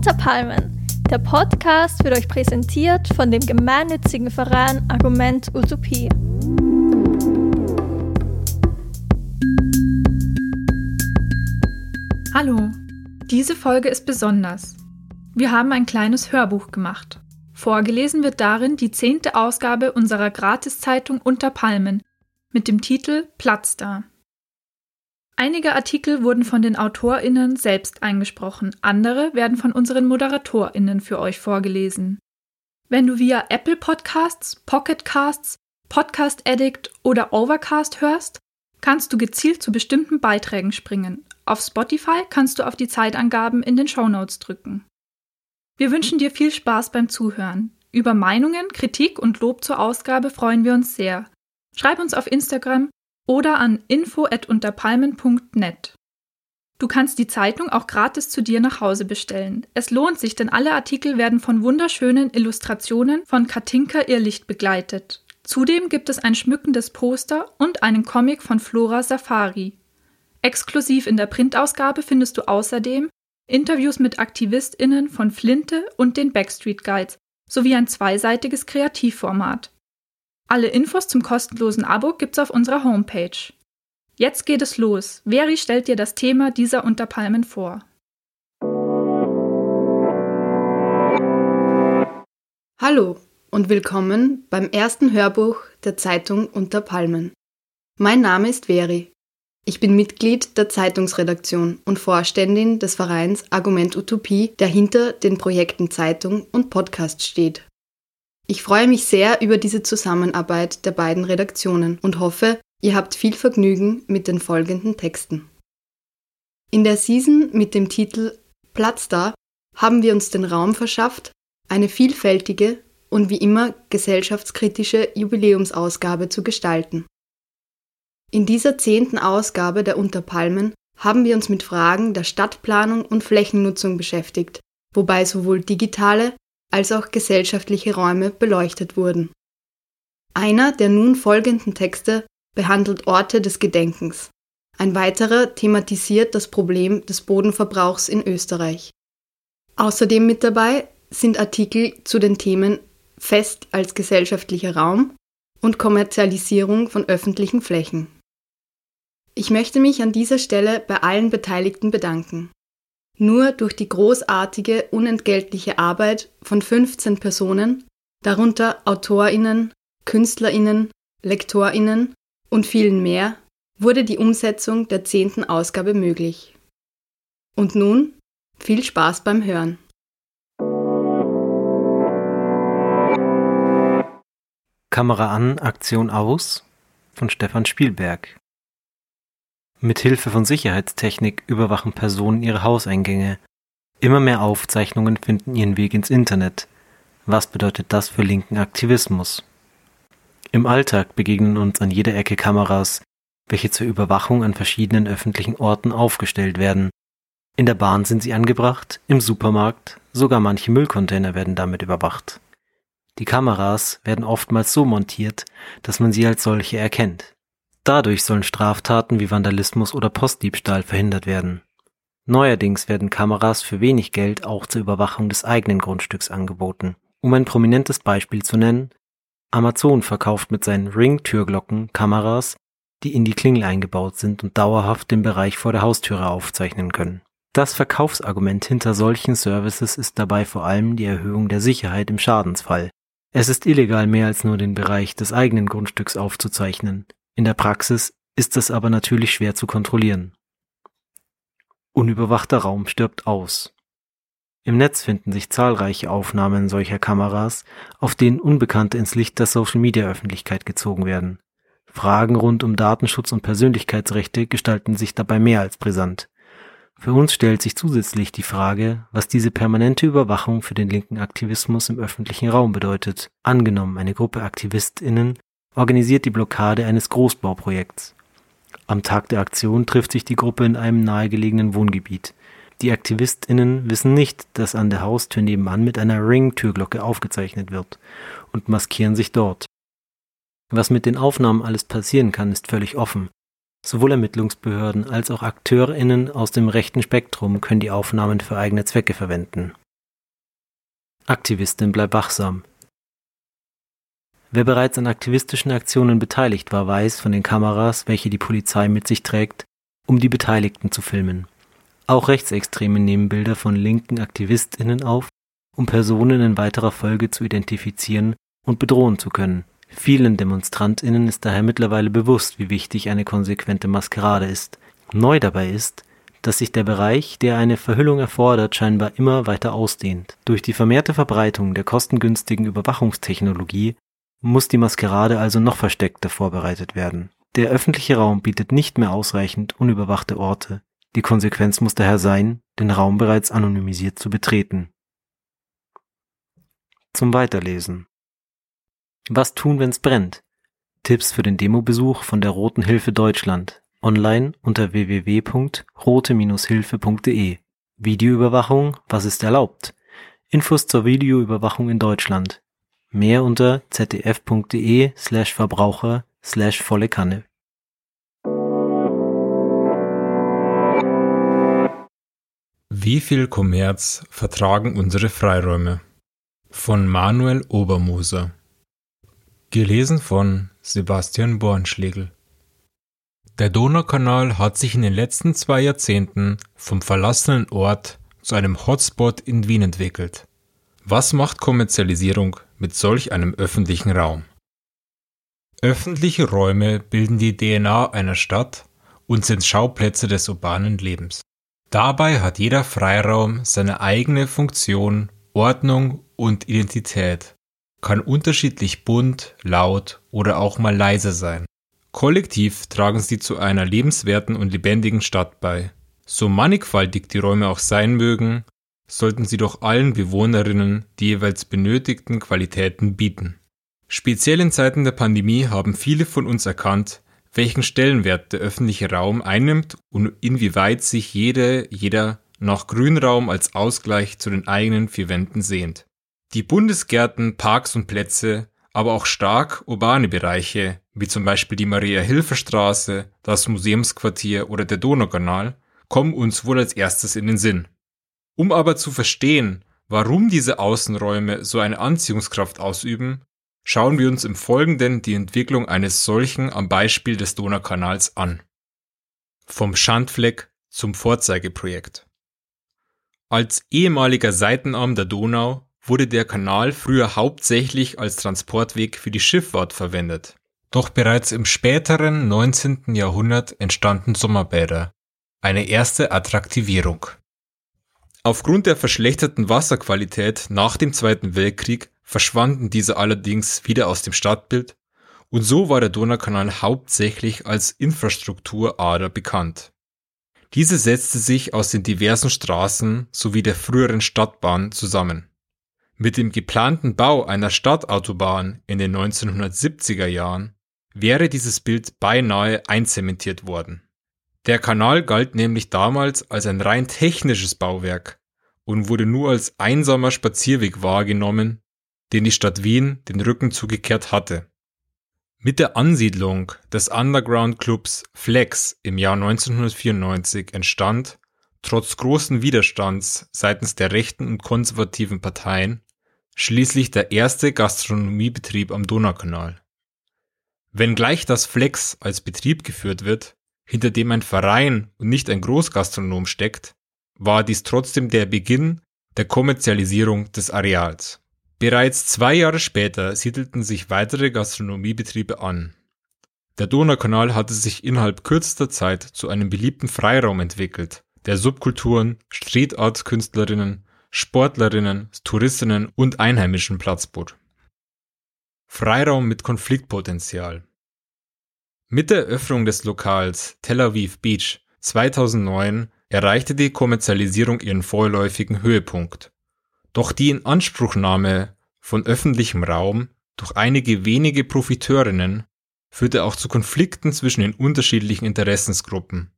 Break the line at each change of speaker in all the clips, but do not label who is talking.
Unter Palmen. Der Podcast wird euch präsentiert von dem gemeinnützigen Verein Argument Utopie.
Hallo, diese Folge ist besonders. Wir haben ein kleines Hörbuch gemacht. Vorgelesen wird darin die zehnte Ausgabe unserer Gratiszeitung Unter Palmen mit dem Titel Platz da. Einige Artikel wurden von den AutorInnen selbst eingesprochen, andere werden von unseren ModeratorInnen für euch vorgelesen. Wenn du via Apple Podcasts, Pocket Casts, Podcast Addict oder Overcast hörst, kannst du gezielt zu bestimmten Beiträgen springen. Auf Spotify kannst du auf die Zeitangaben in den Show Notes drücken. Wir wünschen dir viel Spaß beim Zuhören. Über Meinungen, Kritik und Lob zur Ausgabe freuen wir uns sehr. Schreib uns auf Instagram oder an info@unterpalmen.net. Du kannst die Zeitung auch gratis zu dir nach Hause bestellen. Es lohnt sich, denn alle Artikel werden von wunderschönen Illustrationen von Katinka Irrlicht begleitet. Zudem gibt es ein schmückendes Poster und einen Comic von Flora Safari. Exklusiv in der Printausgabe findest du außerdem Interviews mit AktivistInnen von Flinte und den Backstreet Guides sowie ein zweiseitiges Kreativformat. Alle Infos zum kostenlosen Abo gibt's auf unserer Homepage. Jetzt geht es los. Veri stellt dir das Thema dieser Unterpalmen vor.
Hallo und willkommen beim ersten Hörbuch der Zeitung Unter Palmen. Mein Name ist Veri. Ich bin Mitglied der Zeitungsredaktion und Vorständin des Vereins Argument Utopie, der hinter den Projekten Zeitung und Podcast steht. Ich freue mich sehr über diese Zusammenarbeit der beiden Redaktionen und hoffe, ihr habt viel Vergnügen mit den folgenden Texten. In der Season mit dem Titel Platz da haben wir uns den Raum verschafft, eine vielfältige und wie immer gesellschaftskritische Jubiläumsausgabe zu gestalten. In dieser zehnten Ausgabe der Unterpalmen haben wir uns mit Fragen der Stadtplanung und Flächennutzung beschäftigt, wobei sowohl digitale als auch gesellschaftliche Räume beleuchtet wurden. Einer der nun folgenden Texte behandelt Orte des Gedenkens. Ein weiterer thematisiert das Problem des Bodenverbrauchs in Österreich. Außerdem mit dabei sind Artikel zu den Themen Fest als gesellschaftlicher Raum und Kommerzialisierung von öffentlichen Flächen. Ich möchte mich an dieser Stelle bei allen Beteiligten bedanken. Nur durch die großartige, unentgeltliche Arbeit von 15 Personen, darunter Autorinnen, Künstlerinnen, Lektorinnen und vielen mehr, wurde die Umsetzung der zehnten Ausgabe möglich. Und nun viel Spaß beim Hören.
Kamera an, Aktion aus von Stefan Spielberg. Mit Hilfe von Sicherheitstechnik überwachen Personen ihre Hauseingänge. Immer mehr Aufzeichnungen finden ihren Weg ins Internet. Was bedeutet das für linken Aktivismus? Im Alltag begegnen uns an jeder Ecke Kameras, welche zur Überwachung an verschiedenen öffentlichen Orten aufgestellt werden. In der Bahn sind sie angebracht, im Supermarkt, sogar manche Müllcontainer werden damit überwacht. Die Kameras werden oftmals so montiert, dass man sie als solche erkennt. Dadurch sollen Straftaten wie Vandalismus oder Postdiebstahl verhindert werden. Neuerdings werden Kameras für wenig Geld auch zur Überwachung des eigenen Grundstücks angeboten. Um ein prominentes Beispiel zu nennen, Amazon verkauft mit seinen Ring-Türglocken Kameras, die in die Klingel eingebaut sind und dauerhaft den Bereich vor der Haustüre aufzeichnen können. Das Verkaufsargument hinter solchen Services ist dabei vor allem die Erhöhung der Sicherheit im Schadensfall. Es ist illegal, mehr als nur den Bereich des eigenen Grundstücks aufzuzeichnen. In der Praxis ist es aber natürlich schwer zu kontrollieren. Unüberwachter Raum stirbt aus. Im Netz finden sich zahlreiche Aufnahmen solcher Kameras, auf denen Unbekannte ins Licht der Social-Media-Öffentlichkeit gezogen werden. Fragen rund um Datenschutz und Persönlichkeitsrechte gestalten sich dabei mehr als brisant. Für uns stellt sich zusätzlich die Frage, was diese permanente Überwachung für den linken Aktivismus im öffentlichen Raum bedeutet. Angenommen, eine Gruppe AktivistInnen organisiert die Blockade eines Großbauprojekts. Am Tag der Aktion trifft sich die Gruppe in einem nahegelegenen Wohngebiet. Die AktivistInnen wissen nicht, dass an der Haustür nebenan mit einer Ring-Türglocke aufgezeichnet wird und maskieren sich dort. Was mit den Aufnahmen alles passieren kann, ist völlig offen. Sowohl Ermittlungsbehörden als auch AkteurInnen aus dem rechten Spektrum können die Aufnahmen für eigene Zwecke verwenden. Aktivistin bleib wachsam. Wer bereits an aktivistischen Aktionen beteiligt war, weiß von den Kameras, welche die Polizei mit sich trägt, um die Beteiligten zu filmen. Auch Rechtsextreme nehmen Bilder von linken AktivistInnen auf, um Personen in weiterer Folge zu identifizieren und bedrohen zu können. Vielen DemonstrantInnen ist daher mittlerweile bewusst, wie wichtig eine konsequente Maskerade ist. Neu dabei ist, dass sich der Bereich, der eine Verhüllung erfordert, scheinbar immer weiter ausdehnt. Durch die vermehrte Verbreitung der kostengünstigen Überwachungstechnologie muss die Maskerade also noch versteckter vorbereitet werden. Der öffentliche Raum bietet nicht mehr ausreichend unüberwachte Orte. Die Konsequenz muss daher sein, den Raum bereits anonymisiert zu betreten. Zum Weiterlesen. Was tun, wenn's brennt? Tipps für den Demobesuch von der Roten Hilfe Deutschland. Online unter www.rote-hilfe.de. Videoüberwachung, was ist erlaubt? Infos zur Videoüberwachung in Deutschland. Mehr unter zdf.de slash Verbraucher slash volle Kanne.
Wie viel Kommerz vertragen unsere Freiräume? Von Manuel Obermoser. Gelesen von Sebastian Bornschlegel. Der Donaukanal hat sich in den letzten zwei Jahrzehnten vom verlassenen Ort zu einem Hotspot in Wien entwickelt. Was macht Kommerzialisierung mit solch einem öffentlichen Raum? Öffentliche Räume bilden die DNA einer Stadt und sind Schauplätze des urbanen Lebens. Dabei hat jeder Freiraum seine eigene Funktion, Ordnung und Identität, kann unterschiedlich bunt, laut oder auch mal leise sein. Kollektiv tragen sie zu einer lebenswerten und lebendigen Stadt bei. So mannigfaltig die Räume auch sein mögen, sollten sie doch allen Bewohnerinnen die jeweils benötigten Qualitäten bieten. Speziell in Zeiten der Pandemie haben viele von uns erkannt, welchen Stellenwert der öffentliche Raum einnimmt und inwieweit sich jede, jeder nach Grünraum als Ausgleich zu den eigenen vier Wänden sehnt. Die Bundesgärten, Parks und Plätze, aber auch stark urbane Bereiche, wie zum Beispiel die Maria-Hilfer-Straße, das Museumsquartier oder der Donaukanal, kommen uns wohl als erstes in den Sinn. Um aber zu verstehen, warum diese Außenräume so eine Anziehungskraft ausüben, schauen wir uns im Folgenden die Entwicklung eines solchen am Beispiel des Donaukanals an. Vom Schandfleck zum Vorzeigeprojekt. Als ehemaliger Seitenarm der Donau wurde der Kanal früher hauptsächlich als Transportweg für die Schifffahrt verwendet. Doch bereits im späteren 19. Jahrhundert entstanden Sommerbäder, eine erste Attraktivierung. Aufgrund der verschlechterten Wasserqualität nach dem Zweiten Weltkrieg verschwanden diese allerdings wieder aus dem Stadtbild und so war der Donaukanal hauptsächlich als Infrastrukturader bekannt. Diese setzte sich aus den diversen Straßen sowie der früheren Stadtbahn zusammen. Mit dem geplanten Bau einer Stadtautobahn in den 1970er Jahren wäre dieses Bild beinahe einzementiert worden. Der Kanal galt nämlich damals als ein rein technisches Bauwerk und wurde nur als einsamer Spazierweg wahrgenommen, den die Stadt Wien den Rücken zugekehrt hatte. Mit der Ansiedlung des Underground-Clubs Flex im Jahr 1994 entstand, trotz großen Widerstands seitens der rechten und konservativen Parteien, schließlich der erste Gastronomiebetrieb am Donaukanal. Wenngleich das Flex als Betrieb geführt wird, hinter dem ein Verein und nicht ein Großgastronom steckt, war dies trotzdem der Beginn der Kommerzialisierung des Areals. Bereits zwei Jahre später siedelten sich weitere Gastronomiebetriebe an. Der Donaukanal hatte sich innerhalb kürzester Zeit zu einem beliebten Freiraum entwickelt, der Subkulturen, Street Art Künstlerinnen, Sportlerinnen, Touristinnen und Einheimischen Platz bot. Freiraum mit Konfliktpotenzial mit der Eröffnung des Lokals Tel Aviv Beach 2009 erreichte die Kommerzialisierung ihren vorläufigen Höhepunkt. Doch die Inanspruchnahme von öffentlichem Raum durch einige wenige Profiteurinnen führte auch zu Konflikten zwischen den unterschiedlichen Interessensgruppen.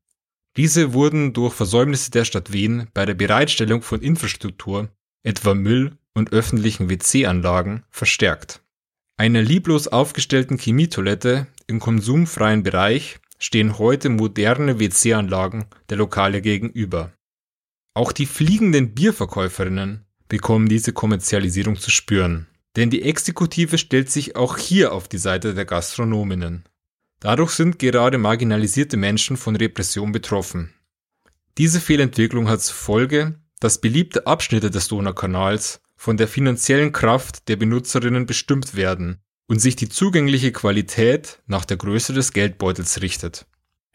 Diese wurden durch Versäumnisse der Stadt Wien bei der Bereitstellung von Infrastruktur, etwa Müll und öffentlichen WC-Anlagen, verstärkt. Einer lieblos aufgestellten Chemietoilette im konsumfreien Bereich stehen heute moderne WC-Anlagen der Lokale gegenüber. Auch die fliegenden Bierverkäuferinnen bekommen diese Kommerzialisierung zu spüren. Denn die Exekutive stellt sich auch hier auf die Seite der Gastronominnen. Dadurch sind gerade marginalisierte Menschen von Repression betroffen. Diese Fehlentwicklung hat zur Folge, dass beliebte Abschnitte des Donaukanals von der finanziellen Kraft der Benutzerinnen bestimmt werden und sich die zugängliche Qualität nach der Größe des Geldbeutels richtet.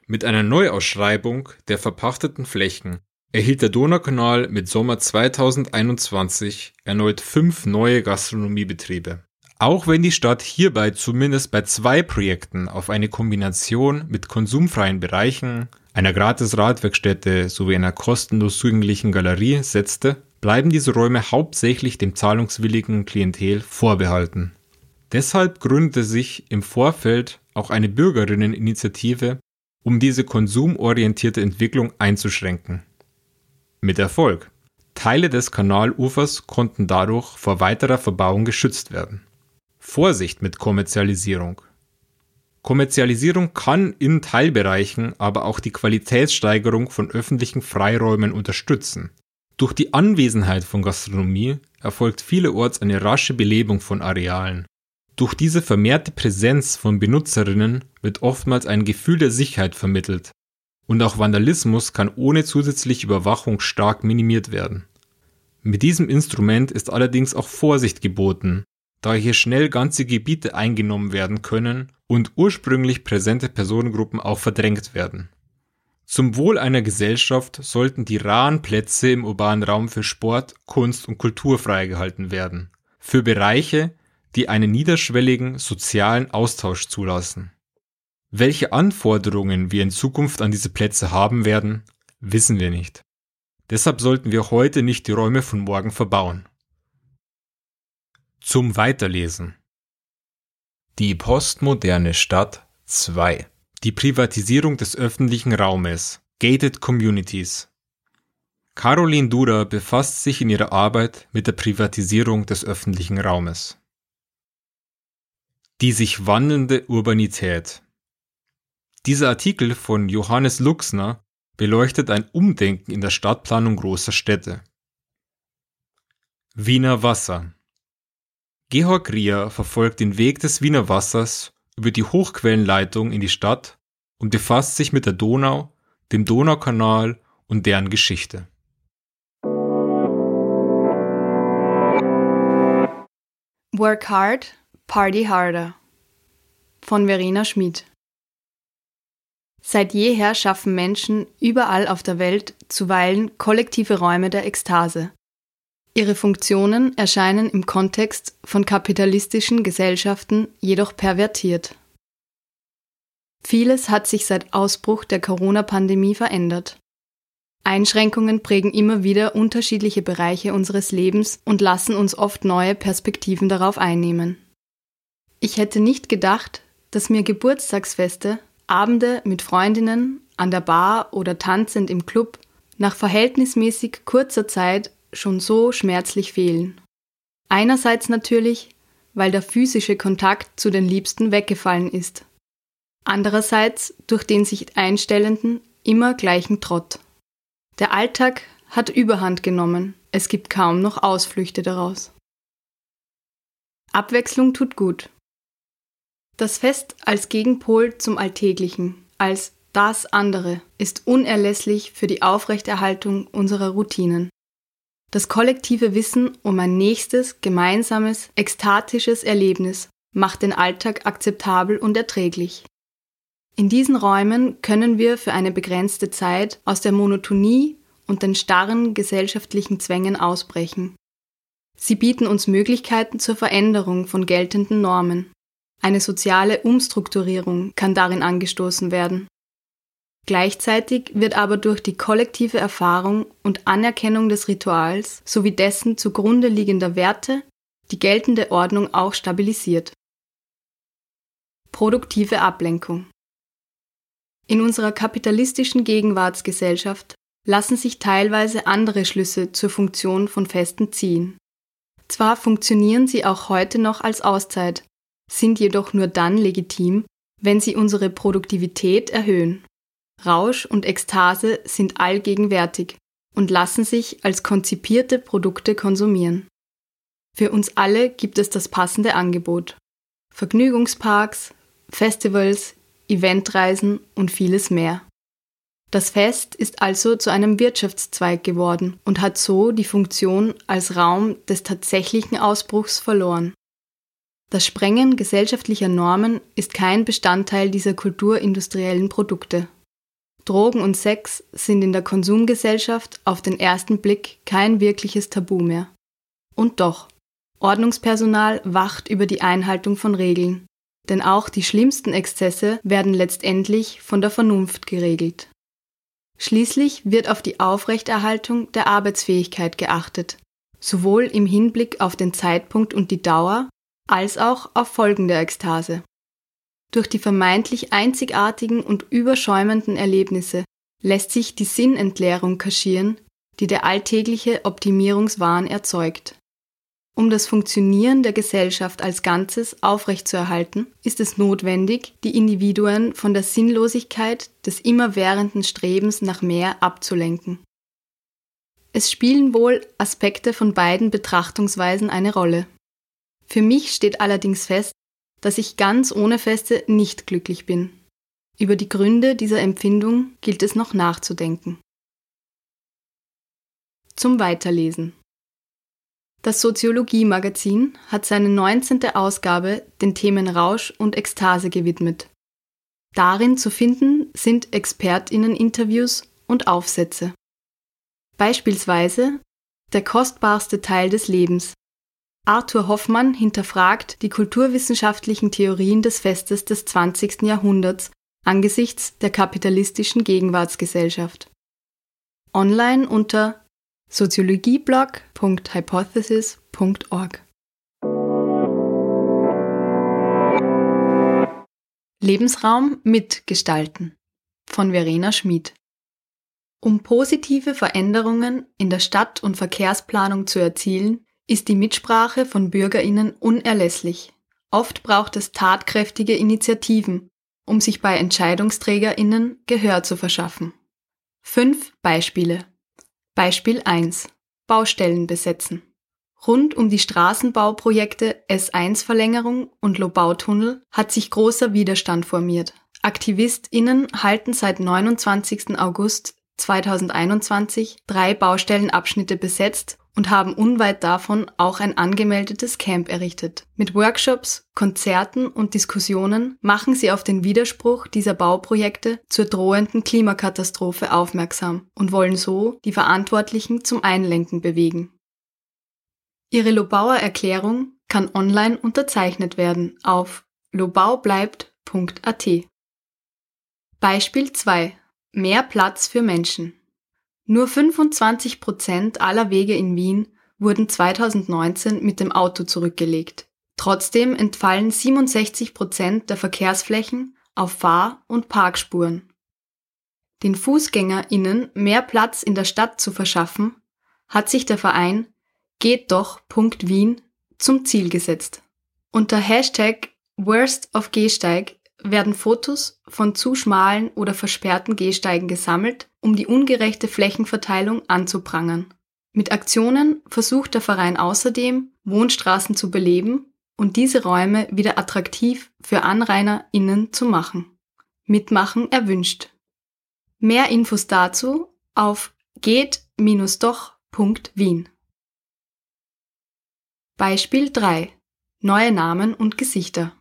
Mit einer Neuausschreibung der verpachteten Flächen erhielt der Donaukanal mit Sommer 2021 erneut fünf neue Gastronomiebetriebe. Auch wenn die Stadt hierbei zumindest bei zwei Projekten auf eine Kombination mit konsumfreien Bereichen, einer gratis Radwerkstätte sowie einer kostenlos zugänglichen Galerie setzte, bleiben diese Räume hauptsächlich dem zahlungswilligen Klientel vorbehalten. Deshalb gründete sich im Vorfeld auch eine Bürgerinneninitiative, um diese konsumorientierte Entwicklung einzuschränken. Mit Erfolg. Teile des Kanalufers konnten dadurch vor weiterer Verbauung geschützt werden. Vorsicht mit Kommerzialisierung. Kommerzialisierung kann in Teilbereichen aber auch die Qualitätssteigerung von öffentlichen Freiräumen unterstützen. Durch die Anwesenheit von Gastronomie erfolgt vielerorts eine rasche Belebung von Arealen. Durch diese vermehrte Präsenz von Benutzerinnen wird oftmals ein Gefühl der Sicherheit vermittelt und auch Vandalismus kann ohne zusätzliche Überwachung stark minimiert werden. Mit diesem Instrument ist allerdings auch Vorsicht geboten, da hier schnell ganze Gebiete eingenommen werden können und ursprünglich präsente Personengruppen auch verdrängt werden. Zum Wohl einer Gesellschaft sollten die raren Plätze im urbanen Raum für Sport, Kunst und Kultur freigehalten werden. Für Bereiche, die einen niederschwelligen sozialen Austausch zulassen. Welche Anforderungen wir in Zukunft an diese Plätze haben werden, wissen wir nicht. Deshalb sollten wir heute nicht die Räume von morgen verbauen. Zum Weiterlesen. Die postmoderne Stadt 2. Die Privatisierung des öffentlichen Raumes. Gated Communities. Caroline Dura befasst sich in ihrer Arbeit mit der Privatisierung des öffentlichen Raumes. Die sich wandelnde Urbanität. Dieser Artikel von Johannes Luxner beleuchtet ein Umdenken in der Stadtplanung großer Städte. Wiener Wasser Georg Rier verfolgt den Weg des Wiener Wassers über die Hochquellenleitung in die Stadt und befasst sich mit der Donau, dem Donaukanal und deren Geschichte.
Work Hard, Party Harder von Verena Schmid Seit jeher schaffen Menschen überall auf der Welt zuweilen kollektive Räume der Ekstase. Ihre Funktionen erscheinen im Kontext von kapitalistischen Gesellschaften jedoch pervertiert. Vieles hat sich seit Ausbruch der Corona-Pandemie verändert. Einschränkungen prägen immer wieder unterschiedliche Bereiche unseres Lebens und lassen uns oft neue Perspektiven darauf einnehmen. Ich hätte nicht gedacht, dass mir Geburtstagsfeste, Abende mit Freundinnen, an der Bar oder tanzend im Club nach verhältnismäßig kurzer Zeit schon so schmerzlich fehlen. Einerseits natürlich, weil der physische Kontakt zu den Liebsten weggefallen ist. Andererseits durch den sich einstellenden, immer gleichen Trott. Der Alltag hat Überhand genommen, es gibt kaum noch Ausflüchte daraus. Abwechslung tut gut. Das Fest als Gegenpol zum Alltäglichen, als das andere, ist unerlässlich für die Aufrechterhaltung unserer Routinen. Das kollektive Wissen um ein nächstes, gemeinsames, ekstatisches Erlebnis macht den Alltag akzeptabel und erträglich. In diesen Räumen können wir für eine begrenzte Zeit aus der Monotonie und den starren gesellschaftlichen Zwängen ausbrechen. Sie bieten uns Möglichkeiten zur Veränderung von geltenden Normen. Eine soziale Umstrukturierung kann darin angestoßen werden. Gleichzeitig wird aber durch die kollektive Erfahrung und Anerkennung des Rituals sowie dessen zugrunde liegender Werte die geltende Ordnung auch stabilisiert. Produktive Ablenkung In unserer kapitalistischen Gegenwartsgesellschaft lassen sich teilweise andere Schlüsse zur Funktion von Festen ziehen. Zwar funktionieren sie auch heute noch als Auszeit, sind jedoch nur dann legitim, wenn sie unsere Produktivität erhöhen. Rausch und Ekstase sind allgegenwärtig und lassen sich als konzipierte Produkte konsumieren. Für uns alle gibt es das passende Angebot. Vergnügungsparks, Festivals, Eventreisen und vieles mehr. Das Fest ist also zu einem Wirtschaftszweig geworden und hat so die Funktion als Raum des tatsächlichen Ausbruchs verloren. Das Sprengen gesellschaftlicher Normen ist kein Bestandteil dieser kulturindustriellen Produkte. Drogen und Sex sind in der Konsumgesellschaft auf den ersten Blick kein wirkliches Tabu mehr. Und doch, Ordnungspersonal wacht über die Einhaltung von Regeln, denn auch die schlimmsten Exzesse werden letztendlich von der Vernunft geregelt. Schließlich wird auf die Aufrechterhaltung der Arbeitsfähigkeit geachtet, sowohl im Hinblick auf den Zeitpunkt und die Dauer als auch auf Folgen der Ekstase. Durch die vermeintlich einzigartigen und überschäumenden Erlebnisse lässt sich die Sinnentleerung kaschieren, die der alltägliche Optimierungswahn erzeugt. Um das Funktionieren der Gesellschaft als Ganzes aufrechtzuerhalten, ist es notwendig, die Individuen von der Sinnlosigkeit des immerwährenden Strebens nach mehr abzulenken. Es spielen wohl Aspekte von beiden Betrachtungsweisen eine Rolle. Für mich steht allerdings fest, dass ich ganz ohne Feste nicht glücklich bin. Über die Gründe dieser Empfindung gilt es noch nachzudenken. Zum Weiterlesen. Das Soziologie-Magazin hat seine 19. Ausgabe den Themen Rausch und Ekstase gewidmet. Darin zu finden sind ExpertInnen-Interviews und Aufsätze. Beispielsweise Der kostbarste Teil des Lebens. Arthur Hoffmann hinterfragt die kulturwissenschaftlichen Theorien des Festes des 20. Jahrhunderts angesichts der kapitalistischen Gegenwartsgesellschaft. Online unter soziologieblog.hypothesis.org. Lebensraum mitgestalten von Verena Schmid. Um positive Veränderungen in der Stadt- und Verkehrsplanung zu erzielen, ist die Mitsprache von Bürgerinnen unerlässlich. Oft braucht es tatkräftige Initiativen, um sich bei Entscheidungsträgerinnen Gehör zu verschaffen. Fünf Beispiele. Beispiel 1. Baustellen besetzen. Rund um die Straßenbauprojekte S1-Verlängerung und Lobautunnel hat sich großer Widerstand formiert. AktivistInnen halten seit 29. August 2021 drei Baustellenabschnitte besetzt und haben unweit davon auch ein angemeldetes Camp errichtet. Mit Workshops, Konzerten und Diskussionen machen sie auf den Widerspruch dieser Bauprojekte zur drohenden Klimakatastrophe aufmerksam und wollen so die Verantwortlichen zum Einlenken bewegen. Ihre Lobauer Erklärung kann online unterzeichnet werden auf lobaubleibt.at. Beispiel 2. Mehr Platz für Menschen. Nur 25 Prozent aller Wege in Wien wurden 2019 mit dem Auto zurückgelegt. Trotzdem entfallen 67 Prozent der Verkehrsflächen auf Fahr- und Parkspuren. Den FußgängerInnen mehr Platz in der Stadt zu verschaffen, hat sich der Verein Geht doch. Wien zum Ziel gesetzt. Unter Hashtag Worst of Gehsteig werden Fotos von zu schmalen oder versperrten Gehsteigen gesammelt, um die ungerechte Flächenverteilung anzuprangern. Mit Aktionen versucht der Verein außerdem, Wohnstraßen zu beleben und diese Räume wieder attraktiv für AnrainerInnen zu machen. Mitmachen erwünscht. Mehr Infos dazu auf geht-doch.wien. Beispiel 3. Neue Namen und Gesichter.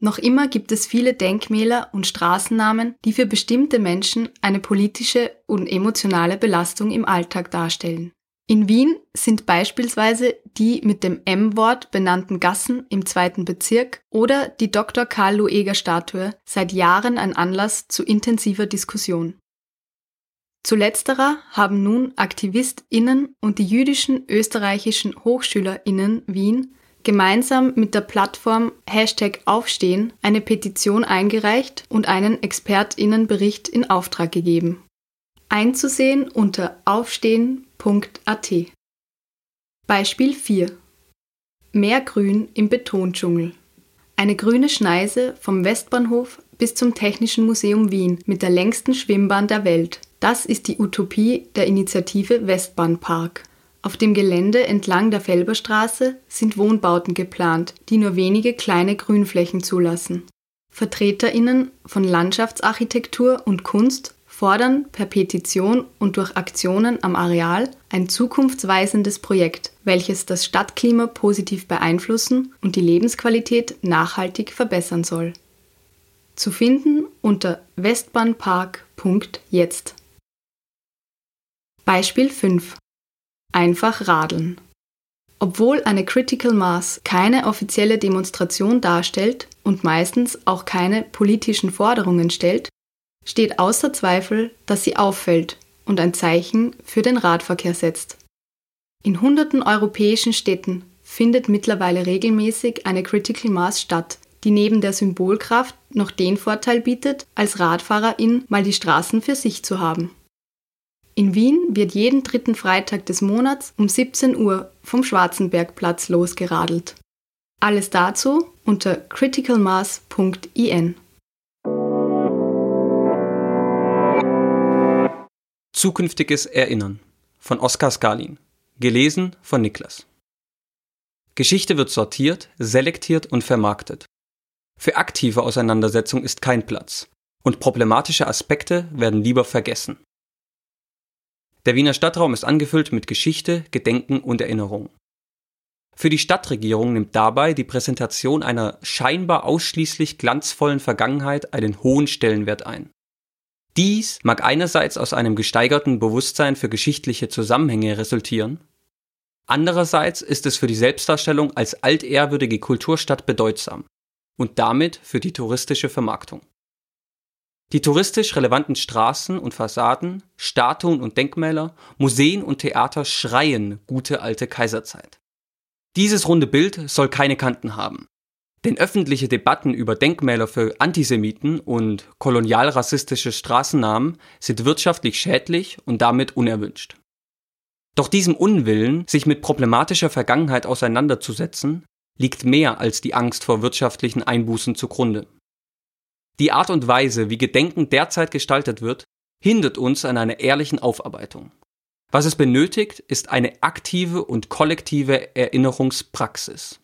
Noch immer gibt es viele Denkmäler und Straßennamen, die für bestimmte Menschen eine politische und emotionale Belastung im Alltag darstellen. In Wien sind beispielsweise die mit dem M-Wort benannten Gassen im zweiten Bezirk oder die Dr. Karl Lueger Statue seit Jahren ein Anlass zu intensiver Diskussion. Zu letzterer haben nun AktivistInnen und die jüdischen österreichischen HochschülerInnen Wien gemeinsam mit der Plattform Hashtag Aufstehen eine Petition eingereicht und einen ExpertInnenbericht in Auftrag gegeben. Einzusehen unter aufstehen.at. Beispiel 4. Mehr Grün im Betondschungel. Eine grüne Schneise vom Westbahnhof bis zum Technischen Museum Wien mit der längsten Schwimmbahn der Welt Das ist die Utopie der Initiative Westbahnpark. Auf dem Gelände entlang der Felberstraße sind Wohnbauten geplant, die nur wenige kleine Grünflächen zulassen. VertreterInnen von Landschaftsarchitektur und Kunst fordern per Petition und durch Aktionen am Areal ein zukunftsweisendes Projekt, welches das Stadtklima positiv beeinflussen und die Lebensqualität nachhaltig verbessern soll. Zu finden unter westbahnpark.jetzt. Beispiel 5. Einfach radeln. Obwohl eine Critical Mass keine offizielle Demonstration darstellt und meistens auch keine politischen Forderungen stellt, steht außer Zweifel, dass sie auffällt und ein Zeichen für den Radverkehr setzt. In hunderten europäischen Städten findet mittlerweile regelmäßig eine Critical Mass statt, die neben der Symbolkraft noch den Vorteil bietet, als Radfahrerin mal die Straßen für sich zu haben. In Wien wird jeden dritten Freitag des Monats um 17 Uhr vom Schwarzenbergplatz losgeradelt. Alles dazu unter criticalmass.in.
Zukünftiges Erinnern von Oskar Skalin. Gelesen von Niklas. Geschichte wird sortiert, selektiert und vermarktet. Für aktive Auseinandersetzung ist kein Platz und problematische Aspekte werden lieber vergessen. Der Wiener Stadtraum ist angefüllt mit Geschichte, Gedenken und Erinnerung. Für die Stadtregierung nimmt dabei die Präsentation einer scheinbar ausschließlich glanzvollen Vergangenheit einen hohen Stellenwert ein. Dies mag einerseits aus einem gesteigerten Bewusstsein für geschichtliche Zusammenhänge resultieren, andererseits ist es für die Selbstdarstellung als altehrwürdige Kulturstadt bedeutsam und damit für die touristische Vermarktung. Die touristisch relevanten Straßen und Fassaden, Statuen und Denkmäler, Museen und Theater schreien gute alte Kaiserzeit. Dieses runde Bild soll keine Kanten haben. Denn öffentliche Debatten über Denkmäler für Antisemiten und kolonialrassistische Straßennamen sind wirtschaftlich schädlich und damit unerwünscht. Doch diesem Unwillen, sich mit problematischer Vergangenheit auseinanderzusetzen, liegt mehr als die Angst vor wirtschaftlichen Einbußen zugrunde. Die Art und Weise, wie Gedenken derzeit gestaltet wird, hindert uns an einer ehrlichen Aufarbeitung. Was es benötigt, ist eine aktive und kollektive Erinnerungspraxis.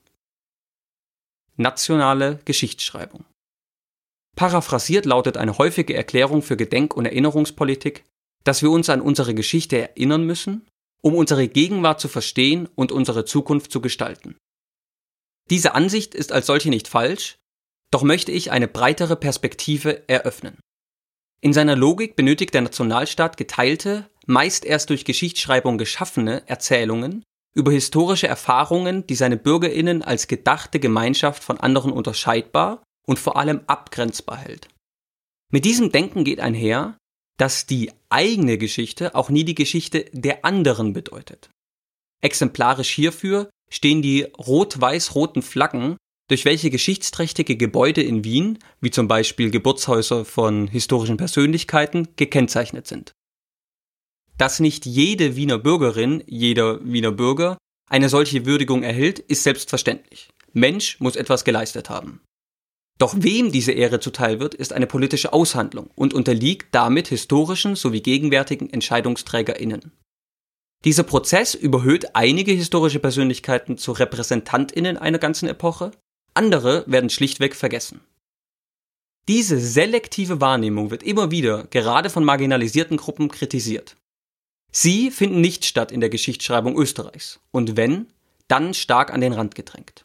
Nationale Geschichtsschreibung. Paraphrasiert lautet eine häufige Erklärung für Gedenk- und Erinnerungspolitik, dass wir uns an unsere Geschichte erinnern müssen, um unsere Gegenwart zu verstehen und unsere Zukunft zu gestalten. Diese Ansicht ist als solche nicht falsch, doch möchte ich eine breitere Perspektive eröffnen. In seiner Logik benötigt der Nationalstaat geteilte, meist erst durch Geschichtsschreibung geschaffene Erzählungen, über historische Erfahrungen, die seine Bürgerinnen als gedachte Gemeinschaft von anderen unterscheidbar und vor allem abgrenzbar hält. Mit diesem Denken geht einher, dass die eigene Geschichte auch nie die Geschichte der anderen bedeutet. Exemplarisch hierfür stehen die rot-weiß-roten Flaggen, durch welche geschichtsträchtige Gebäude in Wien, wie zum Beispiel Geburtshäuser von historischen Persönlichkeiten, gekennzeichnet sind. Dass nicht jede Wiener Bürgerin, jeder Wiener Bürger eine solche Würdigung erhält, ist selbstverständlich. Mensch muss etwas geleistet haben. Doch wem diese Ehre zuteil wird, ist eine politische Aushandlung und unterliegt damit historischen sowie gegenwärtigen EntscheidungsträgerInnen. Dieser Prozess überhöht einige historische Persönlichkeiten zu RepräsentantInnen einer ganzen Epoche, andere werden schlichtweg vergessen. Diese selektive Wahrnehmung wird immer wieder, gerade von marginalisierten Gruppen, kritisiert. Sie finden nicht statt in der Geschichtsschreibung Österreichs und wenn, dann stark an den Rand gedrängt.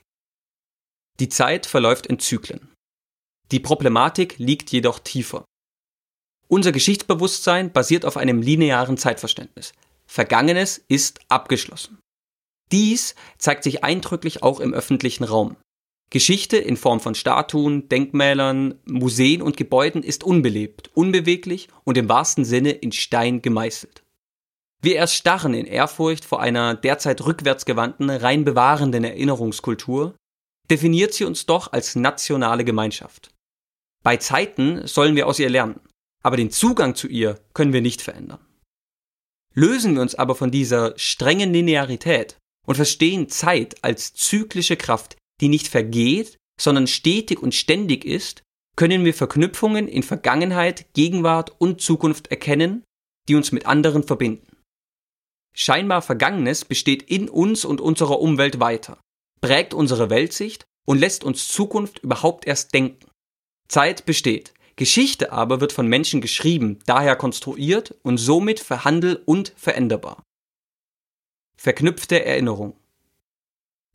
Die Zeit verläuft in Zyklen. Die Problematik liegt jedoch tiefer. Unser Geschichtsbewusstsein basiert auf einem linearen Zeitverständnis. Vergangenes ist abgeschlossen. Dies zeigt sich eindrücklich auch im öffentlichen Raum. Geschichte in Form von Statuen, Denkmälern, Museen und Gebäuden ist unbelebt, unbeweglich und im wahrsten Sinne in Stein gemeißelt. Wir erstarren in Ehrfurcht vor einer derzeit rückwärtsgewandten, rein bewahrenden Erinnerungskultur, definiert sie uns doch als nationale Gemeinschaft. Bei Zeiten sollen wir aus ihr lernen, aber den Zugang zu ihr können wir nicht verändern. Lösen wir uns aber von dieser strengen Linearität und verstehen Zeit als zyklische Kraft, die nicht vergeht, sondern stetig und ständig ist, können wir Verknüpfungen in Vergangenheit, Gegenwart und Zukunft erkennen die uns mit anderen verbinden. Scheinbar Vergangenes besteht in uns und unserer Umwelt weiter, prägt unsere Weltsicht und lässt uns Zukunft überhaupt erst denken. Zeit besteht, Geschichte aber wird von Menschen geschrieben, daher konstruiert und somit verhandel- und veränderbar. Verknüpfte Erinnerung.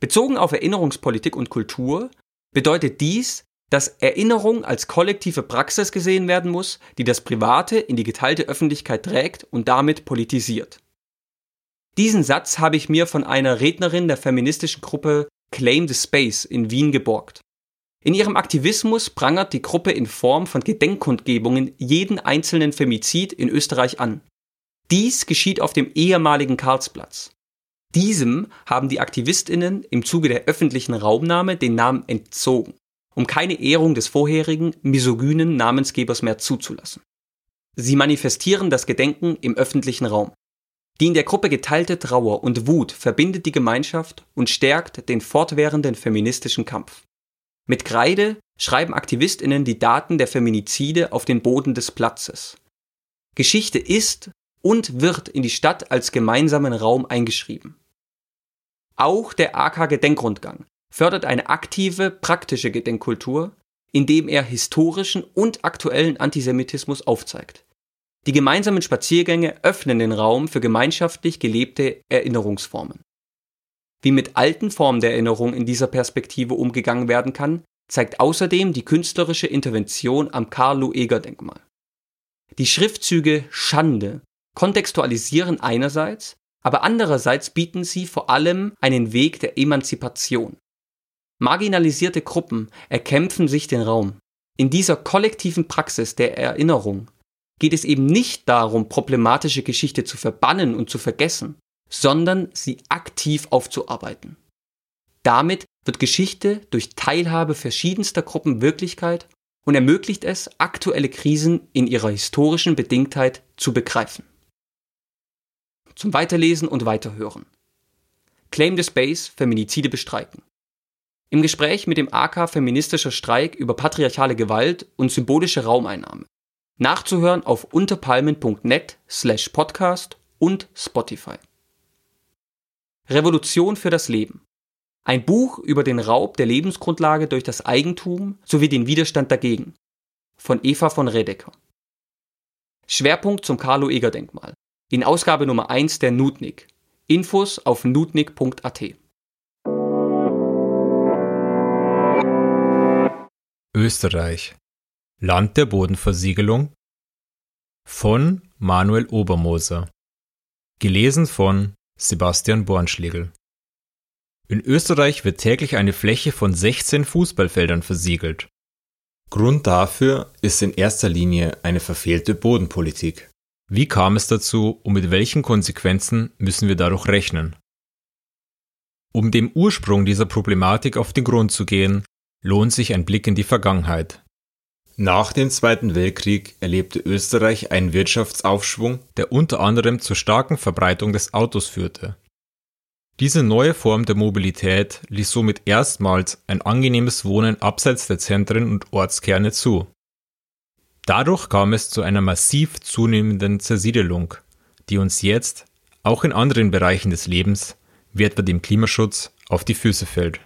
Bezogen auf Erinnerungspolitik und Kultur bedeutet dies, dass Erinnerung als kollektive Praxis gesehen werden muss, die das Private in die geteilte Öffentlichkeit trägt und damit politisiert. Diesen Satz habe ich mir von einer Rednerin der feministischen Gruppe Claim the Space in Wien geborgt. In ihrem Aktivismus prangert die Gruppe in Form von Gedenkkundgebungen jeden einzelnen Femizid in Österreich an. Dies geschieht auf dem ehemaligen Karlsplatz. Diesem haben die Aktivistinnen im Zuge der öffentlichen Raumnahme den Namen entzogen, um keine Ehrung des vorherigen misogynen Namensgebers mehr zuzulassen. Sie manifestieren das Gedenken im öffentlichen Raum. Die in der Gruppe geteilte Trauer und Wut verbindet die Gemeinschaft und stärkt den fortwährenden feministischen Kampf. Mit Kreide schreiben Aktivistinnen die Daten der Feminizide auf den Boden des Platzes. Geschichte ist und wird in die Stadt als gemeinsamen Raum eingeschrieben. Auch der AK Gedenkrundgang fördert eine aktive, praktische Gedenkkultur, indem er historischen und aktuellen Antisemitismus aufzeigt. Die gemeinsamen Spaziergänge öffnen den Raum für gemeinschaftlich gelebte Erinnerungsformen. Wie mit alten Formen der Erinnerung in dieser Perspektive umgegangen werden kann, zeigt außerdem die künstlerische Intervention am Karl-Lueger-Denkmal. Die Schriftzüge Schande kontextualisieren einerseits aber andererseits bieten sie vor allem einen Weg der Emanzipation. Marginalisierte Gruppen erkämpfen sich den Raum. In dieser kollektiven Praxis der Erinnerung geht es eben nicht darum, problematische Geschichte zu verbannen und zu vergessen, sondern sie aktiv aufzuarbeiten. Damit wird Geschichte durch Teilhabe verschiedenster Gruppen Wirklichkeit und ermöglicht es, aktuelle Krisen in ihrer historischen Bedingtheit zu begreifen zum Weiterlesen und Weiterhören. Claim the Space, Feminizide bestreiten. Im Gespräch mit dem AK Feministischer Streik über patriarchale Gewalt und symbolische Raumeinnahme. Nachzuhören auf unterpalmen.net slash podcast und Spotify. Revolution für das Leben. Ein Buch über den Raub der Lebensgrundlage durch das Eigentum sowie den Widerstand dagegen. Von Eva von Redeker. Schwerpunkt zum Carlo-Eger-Denkmal in Ausgabe Nummer 1 der Nutnik. Infos auf nutnik.at.
Österreich. Land der Bodenversiegelung von Manuel Obermoser. Gelesen von Sebastian Bornschlegel. In Österreich wird täglich eine Fläche von 16 Fußballfeldern versiegelt. Grund dafür ist in erster Linie eine verfehlte Bodenpolitik. Wie kam es dazu und mit welchen Konsequenzen müssen wir dadurch rechnen? Um dem Ursprung dieser Problematik auf den Grund zu gehen, lohnt sich ein Blick in die Vergangenheit. Nach dem Zweiten Weltkrieg erlebte Österreich einen Wirtschaftsaufschwung, der unter anderem zur starken Verbreitung des Autos führte. Diese neue Form der Mobilität ließ somit erstmals ein angenehmes Wohnen abseits der Zentren und Ortskerne zu. Dadurch kam es zu einer massiv zunehmenden Zersiedelung, die uns jetzt, auch in anderen Bereichen des Lebens, wie etwa dem Klimaschutz, auf die Füße fällt.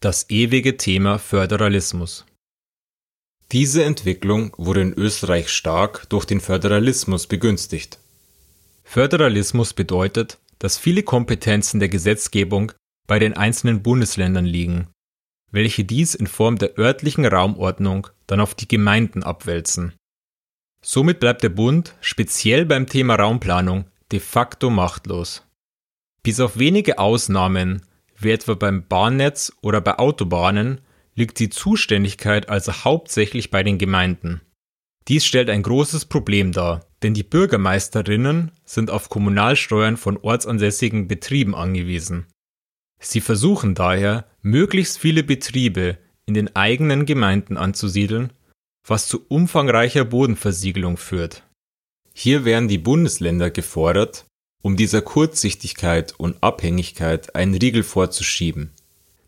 Das ewige Thema Föderalismus. Diese Entwicklung wurde in Österreich stark durch den Föderalismus begünstigt. Föderalismus bedeutet, dass viele Kompetenzen der Gesetzgebung bei den einzelnen Bundesländern liegen welche dies in Form der örtlichen Raumordnung dann auf die Gemeinden abwälzen. Somit bleibt der Bund speziell beim Thema Raumplanung de facto machtlos. Bis auf wenige Ausnahmen, wie etwa beim Bahnnetz oder bei Autobahnen, liegt die Zuständigkeit also hauptsächlich bei den Gemeinden. Dies stellt ein großes Problem dar, denn die Bürgermeisterinnen sind auf Kommunalsteuern von ortsansässigen Betrieben angewiesen. Sie versuchen daher, möglichst viele Betriebe in den eigenen Gemeinden anzusiedeln, was zu umfangreicher Bodenversiegelung führt. Hier werden die Bundesländer gefordert, um dieser Kurzsichtigkeit und Abhängigkeit einen Riegel vorzuschieben.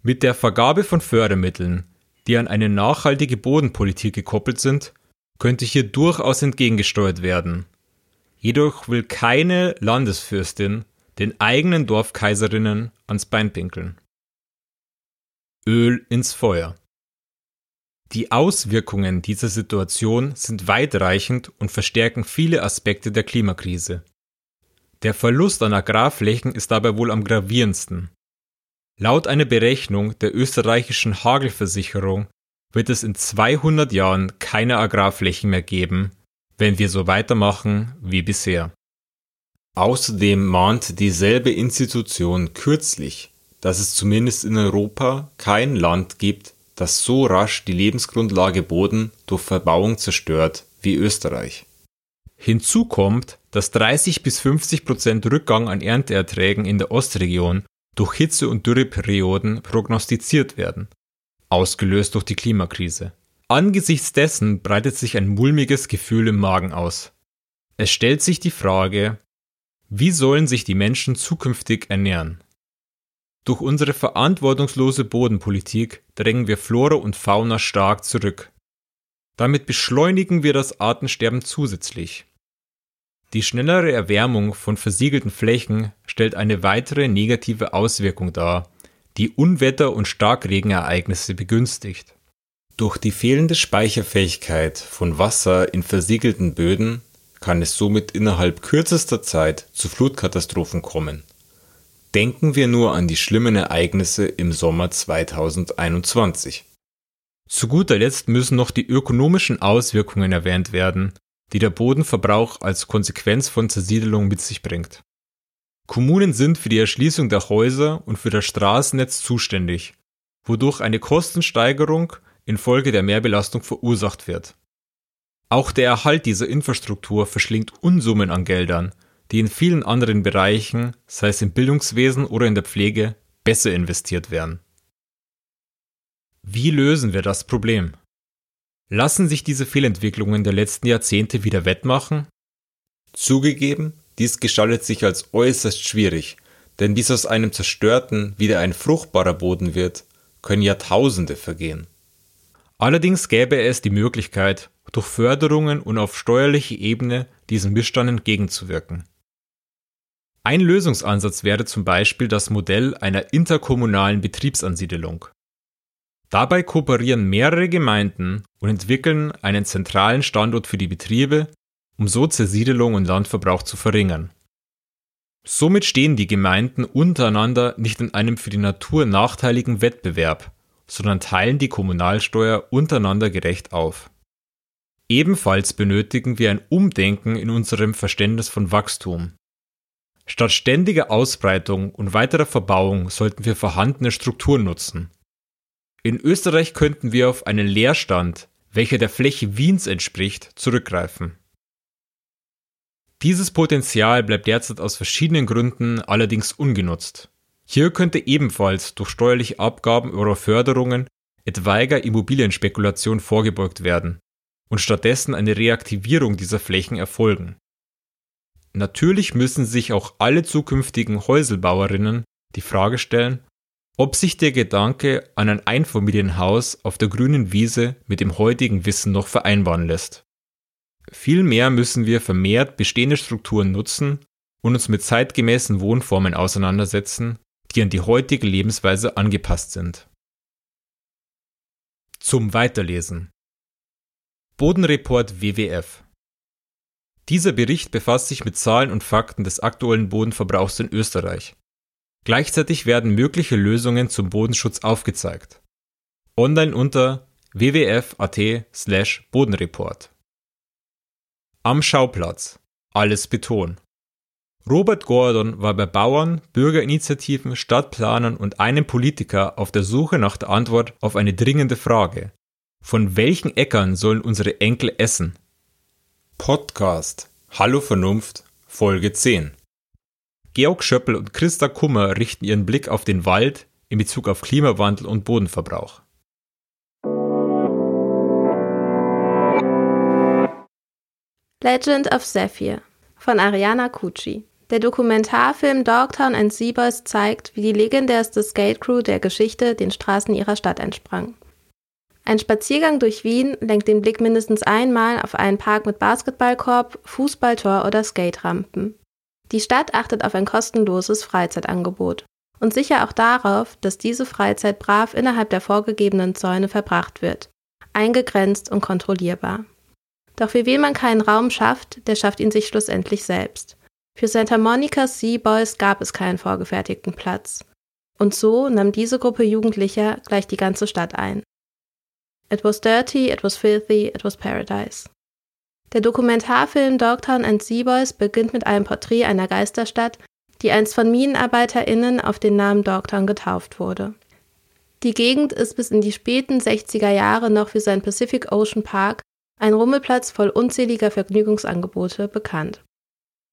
Mit der Vergabe von Fördermitteln, die an eine nachhaltige Bodenpolitik gekoppelt sind, könnte hier durchaus entgegengesteuert werden, Jedoch will keine Landesfürstin den eigenen Dorfkaiserinnen ans Bein pinkeln. Öl ins Feuer. Die Auswirkungen dieser Situation sind weitreichend und verstärken viele Aspekte der Klimakrise. Der Verlust an Agrarflächen ist dabei wohl am gravierendsten. Laut einer Berechnung der österreichischen Hagelversicherung wird es in 200 Jahren keine Agrarflächen mehr geben, wenn wir so weitermachen wie bisher. Außerdem mahnt dieselbe Institution kürzlich, dass es zumindest in Europa kein Land gibt, das so rasch die Lebensgrundlage Boden durch Verbauung zerstört wie Österreich. Hinzu kommt, dass 30 bis 50 Prozent Rückgang an Ernteerträgen in der Ostregion durch Hitze- und Dürreperioden prognostiziert werden, ausgelöst durch die Klimakrise. Angesichts dessen breitet sich ein mulmiges Gefühl im Magen aus. Es stellt sich die Frage, wie sollen sich die Menschen zukünftig ernähren? Durch unsere verantwortungslose Bodenpolitik drängen wir Flora und Fauna stark zurück. Damit beschleunigen wir das Artensterben zusätzlich. Die schnellere Erwärmung von versiegelten Flächen stellt eine weitere negative Auswirkung dar, die Unwetter und Starkregenereignisse begünstigt. Durch die fehlende Speicherfähigkeit von Wasser in versiegelten Böden kann es somit innerhalb kürzester Zeit zu Flutkatastrophen kommen. Denken wir nur an die schlimmen Ereignisse im Sommer 2021. Zu guter Letzt müssen noch die ökonomischen Auswirkungen erwähnt werden, die der Bodenverbrauch als Konsequenz von Zersiedelung mit sich bringt. Kommunen sind für die Erschließung der Häuser und für das Straßennetz zuständig, wodurch eine Kostensteigerung infolge der Mehrbelastung verursacht wird. Auch der Erhalt dieser Infrastruktur verschlingt Unsummen an Geldern, die in vielen anderen Bereichen, sei es im Bildungswesen oder in der Pflege, besser investiert werden. Wie lösen wir das Problem? Lassen sich diese Fehlentwicklungen der letzten Jahrzehnte wieder wettmachen? Zugegeben, dies gestaltet sich als äußerst schwierig, denn bis aus einem zerstörten wieder ein fruchtbarer Boden wird, können Jahrtausende vergehen. Allerdings gäbe es die Möglichkeit, durch Förderungen und auf steuerlicher Ebene diesem Missstand entgegenzuwirken. Ein Lösungsansatz wäre zum Beispiel das Modell einer interkommunalen Betriebsansiedelung. Dabei kooperieren mehrere Gemeinden und entwickeln einen zentralen Standort für die Betriebe, um so Zersiedelung und Landverbrauch zu verringern. Somit stehen die Gemeinden untereinander nicht in einem für die Natur nachteiligen Wettbewerb, sondern teilen die Kommunalsteuer untereinander gerecht auf. Ebenfalls benötigen wir ein Umdenken in unserem Verständnis von Wachstum. Statt ständiger Ausbreitung und weiterer Verbauung sollten wir vorhandene Strukturen nutzen. In Österreich könnten wir auf einen Leerstand, welcher der Fläche Wiens entspricht, zurückgreifen. Dieses Potenzial bleibt derzeit aus verschiedenen Gründen allerdings ungenutzt. Hier könnte ebenfalls durch steuerliche Abgaben oder Förderungen etwaiger Immobilienspekulation vorgebeugt werden, und stattdessen eine Reaktivierung dieser Flächen erfolgen. Natürlich müssen sich auch alle zukünftigen Häuselbauerinnen die Frage stellen, ob sich der Gedanke an ein Einfamilienhaus auf der grünen Wiese mit dem heutigen Wissen noch vereinbaren lässt. Vielmehr müssen wir vermehrt bestehende Strukturen nutzen und uns mit zeitgemäßen Wohnformen auseinandersetzen, die an die heutige Lebensweise angepasst sind. Zum Weiterlesen Bodenreport WWF Dieser Bericht befasst sich mit Zahlen und Fakten des aktuellen Bodenverbrauchs in Österreich. Gleichzeitig werden mögliche Lösungen zum Bodenschutz aufgezeigt. Online unter wwf.at slash Bodenreport. Am Schauplatz. Alles Beton. Robert Gordon war bei Bauern, Bürgerinitiativen, Stadtplanern und einem Politiker auf der Suche nach der Antwort auf eine dringende Frage. Von welchen Äckern sollen unsere Enkel essen? Podcast Hallo Vernunft Folge 10 Georg Schöppel und Christa Kummer richten ihren Blick auf den Wald in Bezug auf Klimawandel und Bodenverbrauch.
Legend of Zephyr von Ariana Cucci. Der Dokumentarfilm Dogtown and Seaboys zeigt, wie die legendärste Skate Crew der Geschichte den Straßen ihrer Stadt entsprang. Ein Spaziergang durch Wien lenkt den Blick mindestens einmal auf einen Park mit Basketballkorb, Fußballtor oder Skaterampen. Die Stadt achtet auf ein kostenloses Freizeitangebot und sicher auch darauf, dass diese Freizeit brav innerhalb der vorgegebenen Zäune verbracht wird, eingegrenzt und kontrollierbar. Doch für wen man keinen Raum schafft, der schafft ihn sich schlussendlich selbst. Für Santa Monica's Sea Boys gab es keinen vorgefertigten Platz. Und so nahm diese Gruppe Jugendlicher gleich die ganze Stadt ein. It was dirty, it was filthy, it was paradise. Der Dokumentarfilm Dogtown and Seaboys beginnt mit einem Porträt einer Geisterstadt, die einst von MinenarbeiterInnen auf den Namen Dogtown getauft wurde. Die Gegend ist bis in die späten 60er Jahre noch für seinen Pacific Ocean Park, ein Rummelplatz voll unzähliger Vergnügungsangebote, bekannt.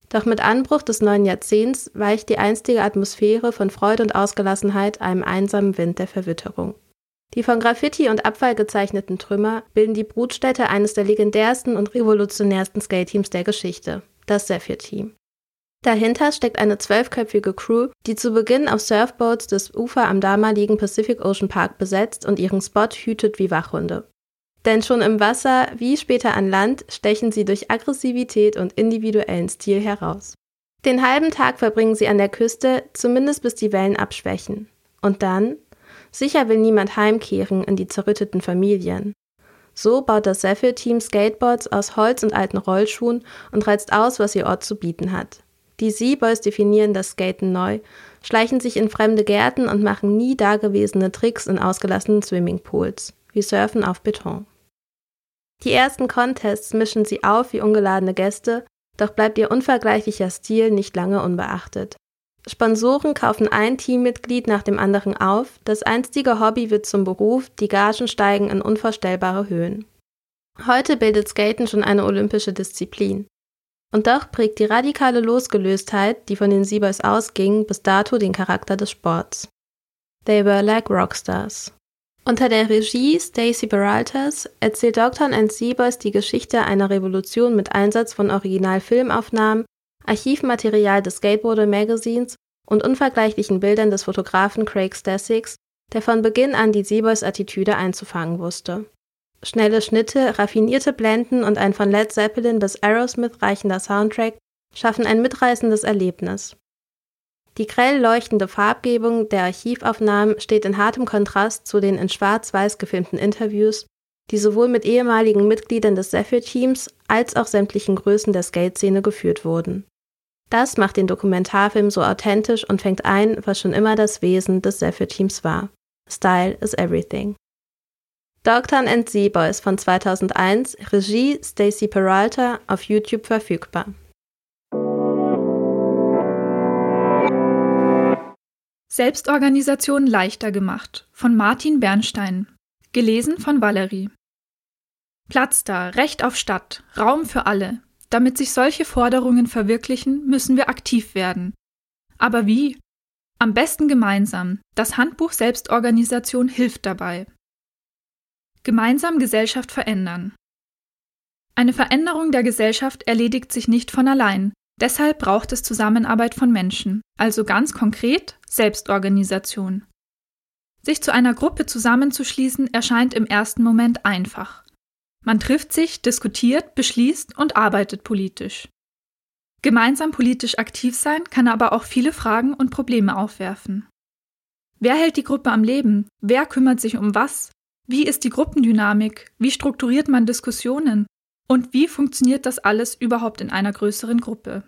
Doch mit Anbruch des neuen Jahrzehnts weicht die einstige Atmosphäre von Freude und Ausgelassenheit einem einsamen Wind der Verwitterung. Die von Graffiti und Abfall gezeichneten Trümmer bilden die Brutstätte eines der legendärsten und revolutionärsten Skate-Teams der Geschichte, das Zephyr-Team. Dahinter steckt eine zwölfköpfige Crew, die zu Beginn auf Surfboats das Ufer am damaligen Pacific Ocean Park besetzt und ihren Spot hütet wie Wachhunde. Denn schon im Wasser wie später an Land stechen sie durch Aggressivität und individuellen Stil heraus. Den halben Tag verbringen sie an der Küste, zumindest bis die Wellen abschwächen. Und dann? Sicher will niemand heimkehren in die zerrütteten Familien. So baut das Zephyr-Team Skateboards aus Holz und alten Rollschuhen und reizt aus, was ihr Ort zu bieten hat. Die Seaboys definieren das Skaten neu, schleichen sich in fremde Gärten und machen nie dagewesene Tricks in ausgelassenen Swimmingpools, wie Surfen auf Beton. Die ersten Contests mischen sie auf wie ungeladene Gäste, doch bleibt ihr unvergleichlicher Stil nicht lange unbeachtet. Sponsoren kaufen ein Teammitglied nach dem anderen auf, das einstige Hobby wird zum Beruf, die Gagen steigen in unvorstellbare Höhen. Heute bildet Skaten schon eine olympische Disziplin. Und doch prägt die radikale Losgelöstheit, die von den Siebers ausging, bis dato den Charakter des Sports. They were like rockstars. Unter der Regie Stacey Beraltas erzählt Dogtown and Seaboys die Geschichte einer Revolution mit Einsatz von Originalfilmaufnahmen, Archivmaterial des Skateboarder Magazines und unvergleichlichen Bildern des Fotografen Craig Stessix, der von Beginn an die Seaboys Attitüde einzufangen wusste. Schnelle Schnitte, raffinierte Blenden und ein von Led Zeppelin bis Aerosmith reichender Soundtrack schaffen ein mitreißendes Erlebnis. Die grell leuchtende Farbgebung der Archivaufnahmen steht in hartem Kontrast zu den in schwarz-weiß gefilmten Interviews, die sowohl mit ehemaligen Mitgliedern des Zephyr-Teams als auch sämtlichen Größen der Skate-Szene geführt wurden. Das macht den Dokumentarfilm so authentisch und fängt ein, was schon immer das Wesen des Zephyr-Teams war. Style is everything. Dogtown and Z-Boys von 2001, Regie Stacey Peralta, auf YouTube verfügbar.
Selbstorganisation leichter gemacht von Martin Bernstein. Gelesen von Valerie. Platz da, Recht auf Stadt, Raum für alle. Damit sich solche Forderungen verwirklichen, müssen wir aktiv werden. Aber wie? Am besten gemeinsam. Das Handbuch Selbstorganisation hilft dabei. Gemeinsam Gesellschaft verändern. Eine Veränderung der Gesellschaft erledigt sich nicht von allein. Deshalb braucht es Zusammenarbeit von Menschen, also ganz konkret Selbstorganisation. Sich zu einer Gruppe zusammenzuschließen erscheint im ersten Moment einfach. Man trifft sich, diskutiert, beschließt und arbeitet politisch. Gemeinsam politisch aktiv sein kann aber auch viele Fragen und Probleme aufwerfen. Wer hält die Gruppe am Leben? Wer kümmert sich um was? Wie ist die Gruppendynamik? Wie strukturiert man Diskussionen? Und wie funktioniert das alles überhaupt in einer größeren Gruppe?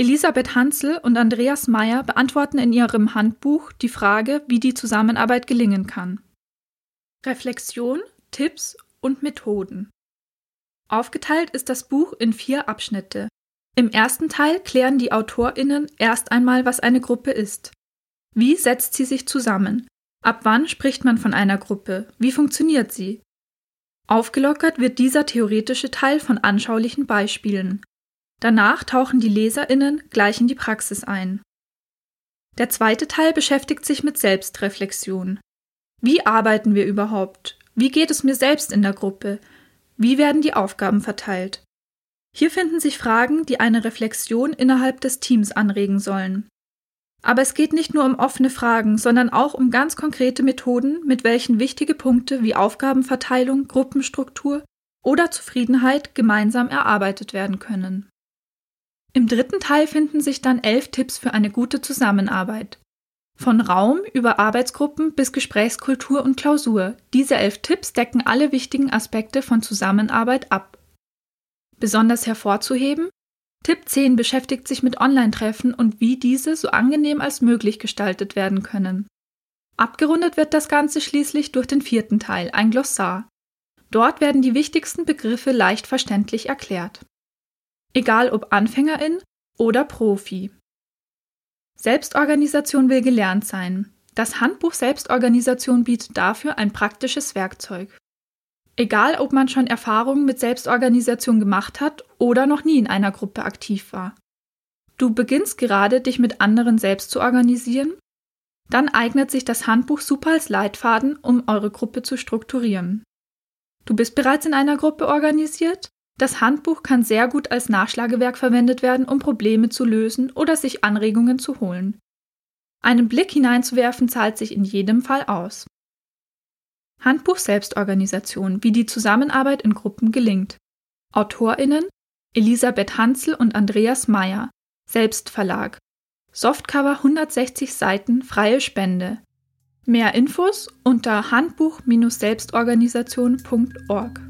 Elisabeth Hansel und Andreas Meyer beantworten in ihrem Handbuch die Frage, wie die Zusammenarbeit gelingen kann. Reflexion, Tipps und Methoden. Aufgeteilt ist das Buch in vier Abschnitte. Im ersten Teil klären die Autorinnen erst einmal, was eine Gruppe ist. Wie setzt sie sich zusammen? Ab wann spricht man von einer Gruppe? Wie funktioniert sie? Aufgelockert wird dieser theoretische Teil von anschaulichen Beispielen. Danach tauchen die Leserinnen gleich in die Praxis ein. Der zweite Teil beschäftigt sich mit Selbstreflexion. Wie arbeiten wir überhaupt? Wie geht es mir selbst in der Gruppe? Wie werden die Aufgaben verteilt? Hier finden sich Fragen, die eine Reflexion innerhalb des Teams anregen sollen. Aber es geht nicht nur um offene Fragen, sondern auch um ganz konkrete Methoden, mit welchen wichtige Punkte wie Aufgabenverteilung, Gruppenstruktur oder Zufriedenheit gemeinsam erarbeitet werden können. Im dritten Teil finden sich dann elf Tipps für eine gute Zusammenarbeit. Von Raum über Arbeitsgruppen bis Gesprächskultur und Klausur. Diese elf Tipps decken alle wichtigen Aspekte von Zusammenarbeit ab. Besonders hervorzuheben, Tipp 10 beschäftigt sich mit Online-Treffen und wie diese so angenehm als möglich gestaltet werden können. Abgerundet wird das Ganze schließlich durch den vierten Teil, ein Glossar. Dort werden die wichtigsten Begriffe leicht verständlich erklärt. Egal ob Anfängerin oder Profi. Selbstorganisation will gelernt sein. Das Handbuch Selbstorganisation bietet dafür ein praktisches Werkzeug. Egal, ob man schon Erfahrungen mit Selbstorganisation gemacht hat oder noch nie in einer Gruppe aktiv war. Du beginnst gerade, dich mit anderen selbst zu organisieren? Dann eignet sich das Handbuch super als Leitfaden, um eure Gruppe zu strukturieren. Du bist bereits in einer Gruppe organisiert? Das Handbuch kann sehr gut als Nachschlagewerk verwendet werden, um Probleme zu lösen oder sich Anregungen zu holen. Einen Blick hineinzuwerfen zahlt sich in jedem Fall aus. Handbuch Selbstorganisation, wie die Zusammenarbeit in Gruppen gelingt. AutorInnen Elisabeth Hansel und Andreas Meyer, Selbstverlag. Softcover 160 Seiten, freie Spende. Mehr Infos unter handbuch-selbstorganisation.org.